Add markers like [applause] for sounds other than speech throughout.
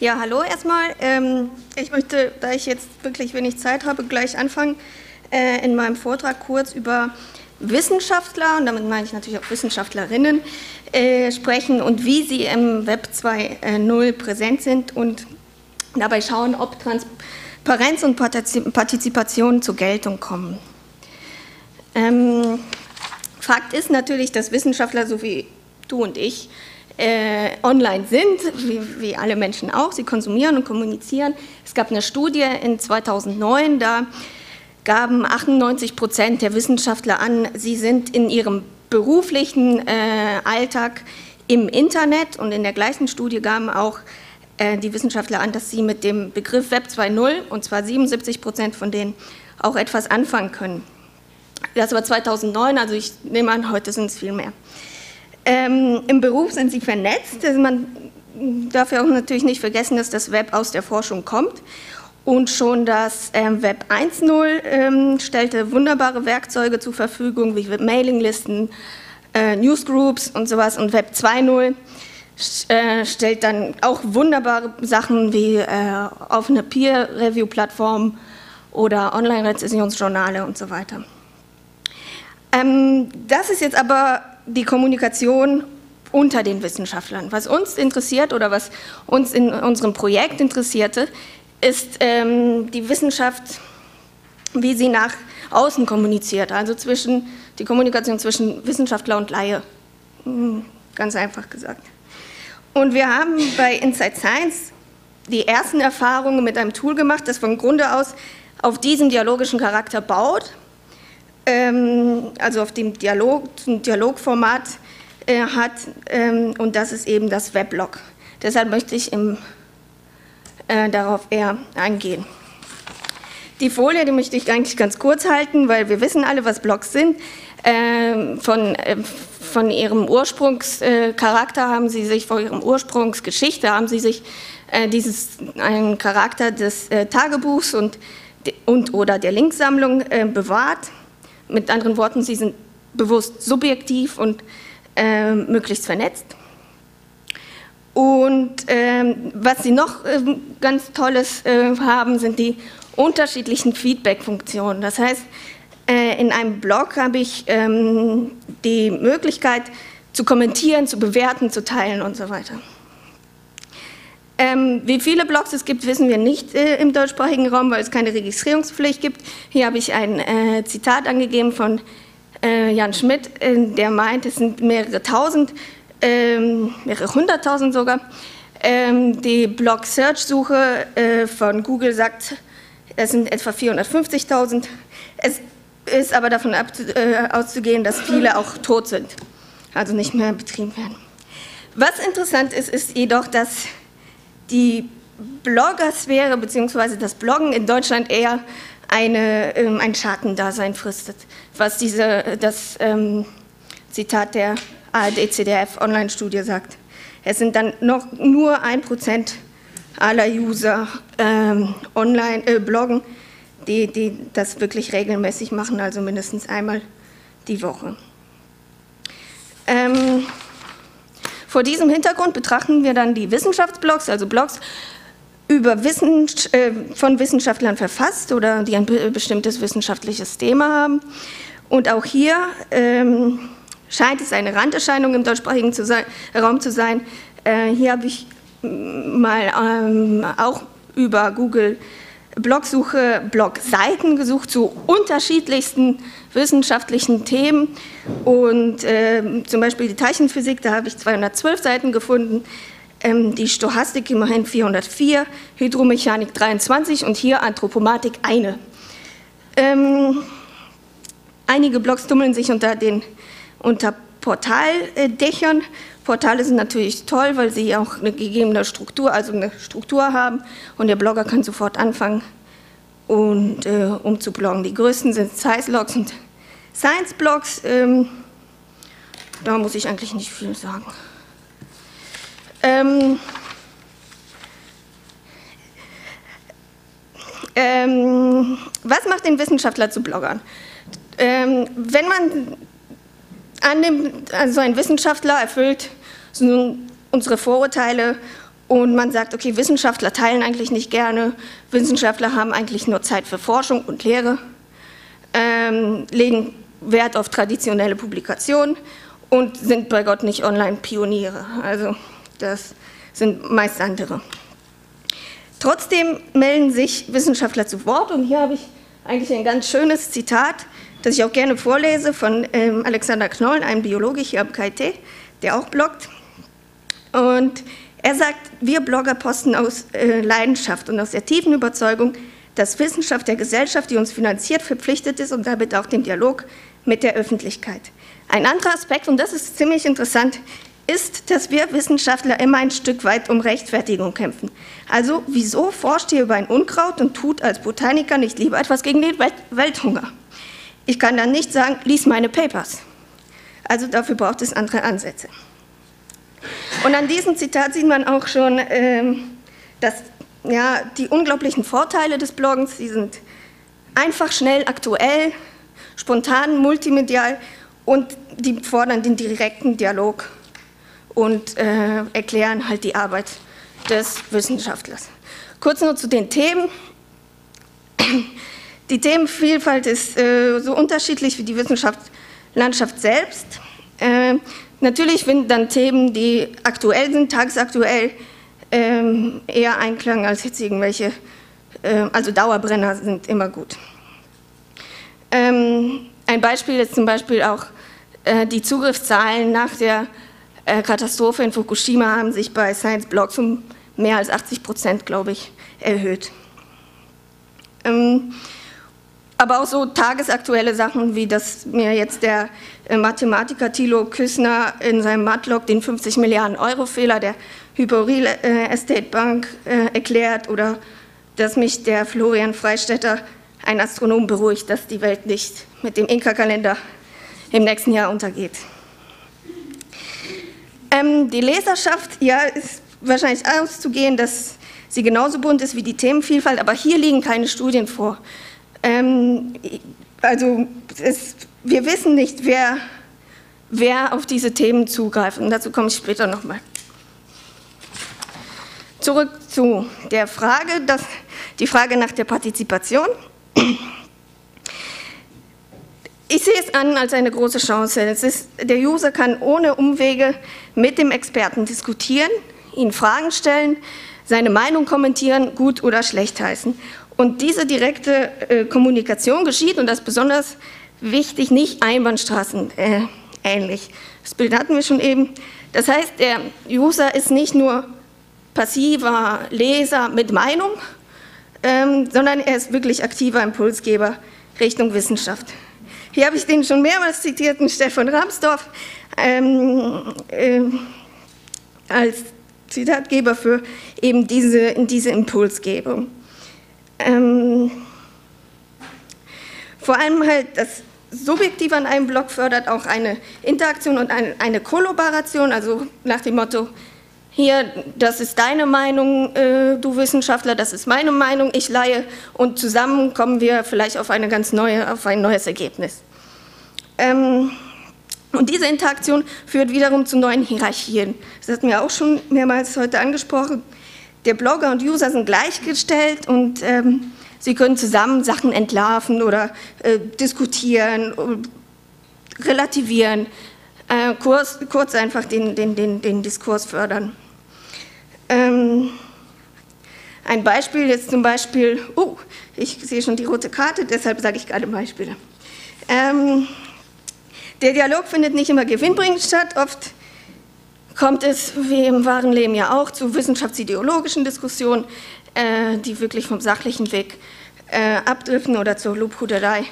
Ja, hallo erstmal. Ähm, ich möchte, da ich jetzt wirklich wenig Zeit habe, gleich anfangen, äh, in meinem Vortrag kurz über Wissenschaftler, und damit meine ich natürlich auch Wissenschaftlerinnen, äh, sprechen und wie sie im Web 2.0 präsent sind und dabei schauen, ob Transparenz und Partizipation zur Geltung kommen. Ähm, Fakt ist natürlich, dass Wissenschaftler so wie du und ich äh, online sind, wie, wie, alle Menschen auch. Sie konsumieren und kommunizieren. Es gab eine Studie in 2009, da gaben 98 Prozent der Wissenschaftler an, sie sind in ihrem beruflichen äh, Alltag im Internet und in der gleichen Studie gaben auch äh, die Wissenschaftler an, dass sie mit dem Begriff Web 2.0 und zwar 77 Prozent von denen auch etwas anfangen können. Das war 2009, also ich nehme an, heute sind es viel mehr. Ähm, Im Beruf sind sie vernetzt. Also man darf ja auch natürlich nicht vergessen, dass das Web aus der Forschung kommt. Und schon das ähm, Web 1.0 ähm, stellte wunderbare Werkzeuge zur Verfügung, wie Mailinglisten, äh, Newsgroups und sowas. Und Web 2.0 äh, stellt dann auch wunderbare Sachen wie äh, offene Peer-Review-Plattformen oder Online-Rezessionsjournale und so weiter. Ähm, das ist jetzt aber die Kommunikation unter den Wissenschaftlern. Was uns interessiert oder was uns in unserem Projekt interessierte, ist ähm, die Wissenschaft, wie sie nach außen kommuniziert, also zwischen, die Kommunikation zwischen Wissenschaftler und Laie, hm, ganz einfach gesagt. Und wir haben bei Inside Science die ersten Erfahrungen mit einem Tool gemacht, das von Grunde aus auf diesen dialogischen Charakter baut also auf dem Dialog, Dialogformat äh, hat ähm, und das ist eben das Weblog. Deshalb möchte ich im, äh, darauf eher eingehen. Die Folie, die möchte ich eigentlich ganz kurz halten, weil wir wissen alle, was Blogs sind. Ähm, von, äh, von ihrem Ursprungscharakter haben sie sich, von ihrem Ursprungsgeschichte haben sie sich äh, dieses, einen Charakter des äh, Tagebuchs und, und oder der Linksammlung äh, bewahrt. Mit anderen Worten, sie sind bewusst subjektiv und äh, möglichst vernetzt. Und ähm, was sie noch äh, ganz Tolles äh, haben, sind die unterschiedlichen Feedback-Funktionen. Das heißt, äh, in einem Blog habe ich ähm, die Möglichkeit zu kommentieren, zu bewerten, zu teilen und so weiter. Ähm, wie viele Blogs es gibt, wissen wir nicht äh, im deutschsprachigen Raum, weil es keine Registrierungspflicht gibt. Hier habe ich ein äh, Zitat angegeben von äh, Jan Schmidt, äh, der meint, es sind mehrere tausend, ähm, mehrere hunderttausend sogar. Ähm, die Blog-Search-Suche äh, von Google sagt, es sind etwa 450.000. Es ist aber davon ab, äh, auszugehen, dass viele auch tot sind, also nicht mehr betrieben werden. Was interessant ist, ist jedoch, dass die Bloggersphäre bzw. das Bloggen in Deutschland eher eine, ähm, ein Schattendasein fristet, was diese, das ähm, Zitat der ARD-CDF Online-Studie sagt. Es sind dann noch nur ein Prozent aller User ähm, online äh, bloggen, die, die das wirklich regelmäßig machen, also mindestens einmal die Woche. Ähm, vor diesem Hintergrund betrachten wir dann die Wissenschaftsblogs, also Blogs über Wissen, äh, von Wissenschaftlern verfasst oder die ein bestimmtes wissenschaftliches Thema haben. Und auch hier ähm, scheint es eine Randerscheinung im deutschsprachigen zu sein, Raum zu sein. Äh, hier habe ich mal ähm, auch über Google Blogsuche Blogseiten gesucht zu unterschiedlichsten wissenschaftlichen Themen und äh, zum Beispiel die Teilchenphysik, da habe ich 212 Seiten gefunden, ähm, die Stochastik immerhin 404, Hydromechanik 23 und hier Anthropomatik eine. Ähm, einige Blogs tummeln sich unter den unter Portaldächern. Portale sind natürlich toll, weil sie auch eine gegebene Struktur, also eine Struktur haben und der Blogger kann sofort anfangen und äh, um zu bloggen. Die größten sind Science-Blogs und Science-Blogs. Ähm, da muss ich eigentlich nicht viel sagen. Ähm, ähm, was macht den Wissenschaftler zu Bloggern? Ähm, wenn man annimmt, also ein Wissenschaftler erfüllt unsere Vorurteile und man sagt, okay, Wissenschaftler teilen eigentlich nicht gerne, Wissenschaftler haben eigentlich nur Zeit für Forschung und Lehre, ähm, legen Wert auf traditionelle Publikationen und sind bei Gott nicht Online-Pioniere. Also das sind meist andere. Trotzdem melden sich Wissenschaftler zu Wort und hier habe ich eigentlich ein ganz schönes Zitat, das ich auch gerne vorlese von ähm, Alexander Knoll, einem Biologe hier am KIT, der auch bloggt. Und er sagt, wir Blogger posten aus äh, Leidenschaft und aus der tiefen Überzeugung, dass Wissenschaft der Gesellschaft, die uns finanziert, verpflichtet ist und damit auch dem Dialog mit der Öffentlichkeit. Ein anderer Aspekt, und das ist ziemlich interessant, ist, dass wir Wissenschaftler immer ein Stück weit um Rechtfertigung kämpfen. Also wieso forscht ihr über ein Unkraut und tut als Botaniker nicht lieber etwas gegen den Welthunger? Ich kann dann nicht sagen, lies meine Papers. Also dafür braucht es andere Ansätze. Und an diesem Zitat sieht man auch schon, ähm, dass ja, die unglaublichen Vorteile des Bloggens, sie sind einfach, schnell, aktuell, spontan, multimedial und die fordern den direkten Dialog und äh, erklären halt die Arbeit des Wissenschaftlers. Kurz nur zu den Themen. Die Themenvielfalt ist äh, so unterschiedlich wie die Wissenschaftslandschaft selbst. Äh, natürlich finden dann Themen, die aktuell sind, tagesaktuell, ähm, eher Einklang als jetzt irgendwelche, äh, also Dauerbrenner sind immer gut. Ähm, ein Beispiel ist zum Beispiel auch äh, die Zugriffszahlen nach der äh, Katastrophe in Fukushima haben sich bei Science Blogs um mehr als 80 Prozent, glaube ich, erhöht. Ähm, aber auch so tagesaktuelle Sachen, wie das mir jetzt der äh, Mathematiker Thilo Küssner in seinem Matlog den 50 Milliarden Euro Fehler der Hyperreal äh, Estate Bank äh, erklärt oder dass mich der Florian Freistetter, ein Astronom, beruhigt, dass die Welt nicht mit dem Inka-Kalender im nächsten Jahr untergeht. Ähm, die Leserschaft, ja, ist wahrscheinlich auszugehen, dass sie genauso bunt ist wie die Themenvielfalt, aber hier liegen keine Studien vor. Ähm, also es, wir wissen nicht, wer, wer auf diese Themen zugreift und dazu komme ich später nochmal. Zurück zu der Frage, dass, die Frage nach der Partizipation. Ich sehe es an als eine große Chance. Ist, der User kann ohne Umwege mit dem Experten diskutieren, ihn Fragen stellen, seine Meinung kommentieren, gut oder schlecht heißen. Und diese direkte äh, Kommunikation geschieht, und das ist besonders wichtig, nicht Einbahnstraßen äh, ähnlich. Das Bild hatten wir schon eben. Das heißt, der User ist nicht nur passiver Leser mit Meinung, ähm, sondern er ist wirklich aktiver Impulsgeber Richtung Wissenschaft. Hier habe ich den schon mehrmals zitierten Stefan Ramsdorff ähm, äh, als Zitatgeber für eben diese, diese Impulsgebung. Ähm, vor allem halt das Subjektive an einem Blog fördert auch eine Interaktion und eine, eine Kollaboration, also nach dem Motto, hier, das ist deine Meinung, äh, du Wissenschaftler, das ist meine Meinung, ich leihe und zusammen kommen wir vielleicht auf, eine ganz neue, auf ein neues Ergebnis. Ähm, und diese Interaktion führt wiederum zu neuen Hierarchien. Das hatten wir auch schon mehrmals heute angesprochen. Der Blogger und User sind gleichgestellt und ähm, sie können zusammen Sachen entlarven oder äh, diskutieren, relativieren, äh, kurz, kurz, einfach den, den, den, den Diskurs fördern. Ähm, ein Beispiel ist zum Beispiel, oh, ich sehe schon die rote Karte, deshalb sage ich gerade Beispiele. Ähm, der Dialog findet nicht immer gewinnbringend statt. Oft kommt es, wie im wahren Leben ja auch, zu wissenschaftsideologischen Diskussionen, äh, die wirklich vom sachlichen Weg äh, abdriften oder zur Lobhudelei.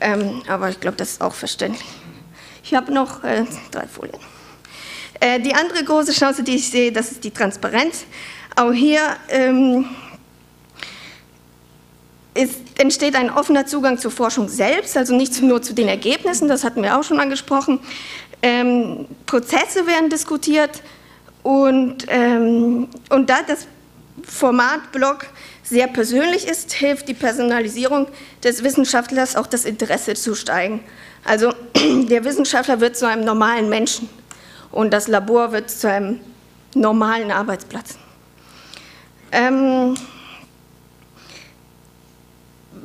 Ähm, aber ich glaube, das ist auch verständlich. Ich habe noch äh, drei Folien. Äh, die andere große Chance, die ich sehe, das ist die Transparenz. Auch hier ähm, ist, entsteht ein offener Zugang zur Forschung selbst, also nicht nur zu den Ergebnissen, das hatten wir auch schon angesprochen. Ähm, Prozesse werden diskutiert und, ähm, und da das Format Blog sehr persönlich ist, hilft die Personalisierung des Wissenschaftlers auch das Interesse zu steigen. Also [clears throat] der Wissenschaftler wird zu einem normalen Menschen und das Labor wird zu einem normalen Arbeitsplatz. Ähm,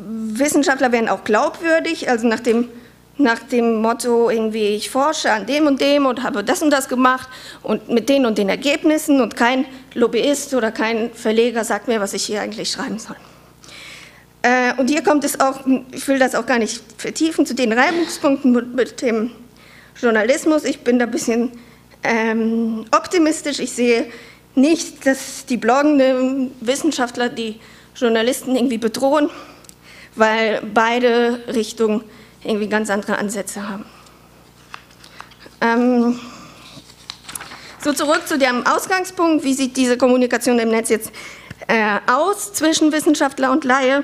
Wissenschaftler werden auch glaubwürdig, also nach dem, nach dem Motto, irgendwie, ich forsche an dem und dem und habe das und das gemacht und mit den und den Ergebnissen und kein Lobbyist oder kein Verleger sagt mir, was ich hier eigentlich schreiben soll. Äh, und hier kommt es auch, ich will das auch gar nicht vertiefen, zu den Reibungspunkten mit, mit dem Journalismus. Ich bin da ein bisschen ähm, optimistisch. Ich sehe nicht, dass die bloggenden Wissenschaftler die Journalisten irgendwie bedrohen weil beide Richtungen irgendwie ganz andere Ansätze haben. Ähm, so zurück zu dem Ausgangspunkt, wie sieht diese Kommunikation im Netz jetzt äh, aus zwischen Wissenschaftler und Laie?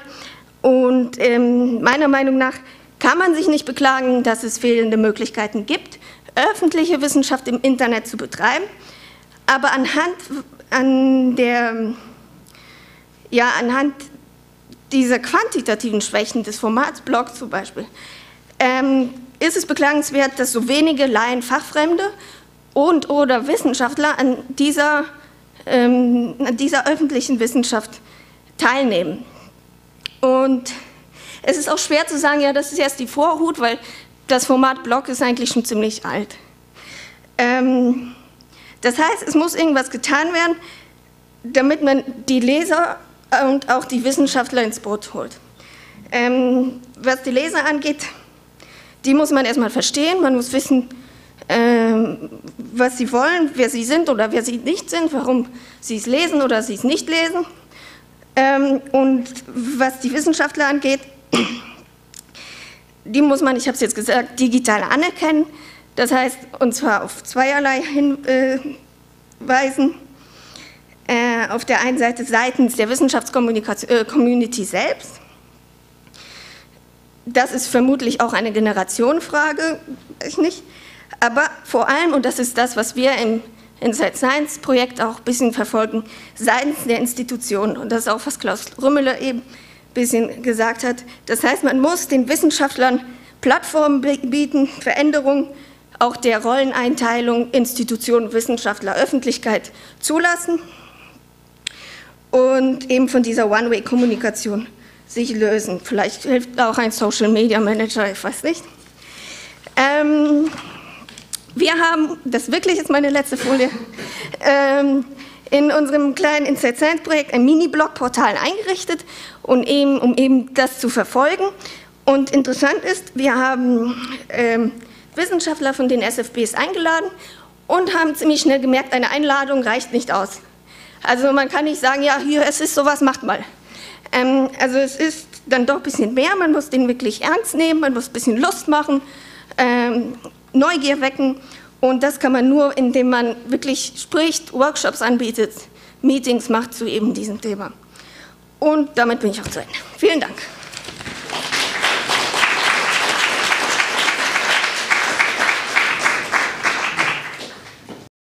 Und ähm, meiner Meinung nach kann man sich nicht beklagen, dass es fehlende Möglichkeiten gibt, öffentliche Wissenschaft im Internet zu betreiben. Aber anhand, an der, ja, anhand diese quantitativen Schwächen des Formats Blog zum Beispiel, ähm, ist es beklagenswert, dass so wenige Laien, Fachfremde und oder Wissenschaftler an dieser, ähm, an dieser öffentlichen Wissenschaft teilnehmen. Und es ist auch schwer zu sagen, ja, das ist erst die Vorhut, weil das Format Blog ist eigentlich schon ziemlich alt. Ähm, das heißt, es muss irgendwas getan werden, damit man die Leser und auch die Wissenschaftler ins Boot holt. Ähm, was die Leser angeht, die muss man erstmal verstehen, man muss wissen, ähm, was sie wollen, wer sie sind oder wer sie nicht sind, warum sie es lesen oder sie es nicht lesen. Ähm, und was die Wissenschaftler angeht, die muss man, ich habe es jetzt gesagt, digital anerkennen. Das heißt, und zwar auf zweierlei hinweisen. Äh, auf der einen Seite seitens der Wissenschaftscommunity äh, selbst. Das ist vermutlich auch eine Generationenfrage, ich nicht. Aber vor allem, und das ist das, was wir im Inside Science Projekt auch ein bisschen verfolgen, seitens der Institutionen. Und das ist auch, was Klaus Rümmele eben ein bisschen gesagt hat. Das heißt, man muss den Wissenschaftlern Plattformen bieten, Veränderungen auch der Rolleneinteilung Institutionen, Wissenschaftler, Öffentlichkeit zulassen und eben von dieser One-Way-Kommunikation sich lösen. Vielleicht hilft auch ein Social Media Manager, ich weiß nicht. Ähm, wir haben, das wirklich ist meine letzte Folie, ähm, in unserem kleinen Inside Science Projekt ein Mini-Blog-Portal eingerichtet, und eben, um eben das zu verfolgen. Und interessant ist, wir haben ähm, Wissenschaftler von den SFBs eingeladen und haben ziemlich schnell gemerkt, eine Einladung reicht nicht aus. Also man kann nicht sagen, ja, hier, es ist sowas, macht mal. Ähm, also es ist dann doch ein bisschen mehr, man muss den wirklich ernst nehmen, man muss ein bisschen Lust machen, ähm, Neugier wecken und das kann man nur, indem man wirklich spricht, Workshops anbietet, Meetings macht zu eben diesem Thema. Und damit bin ich auch zu Ende. Vielen Dank.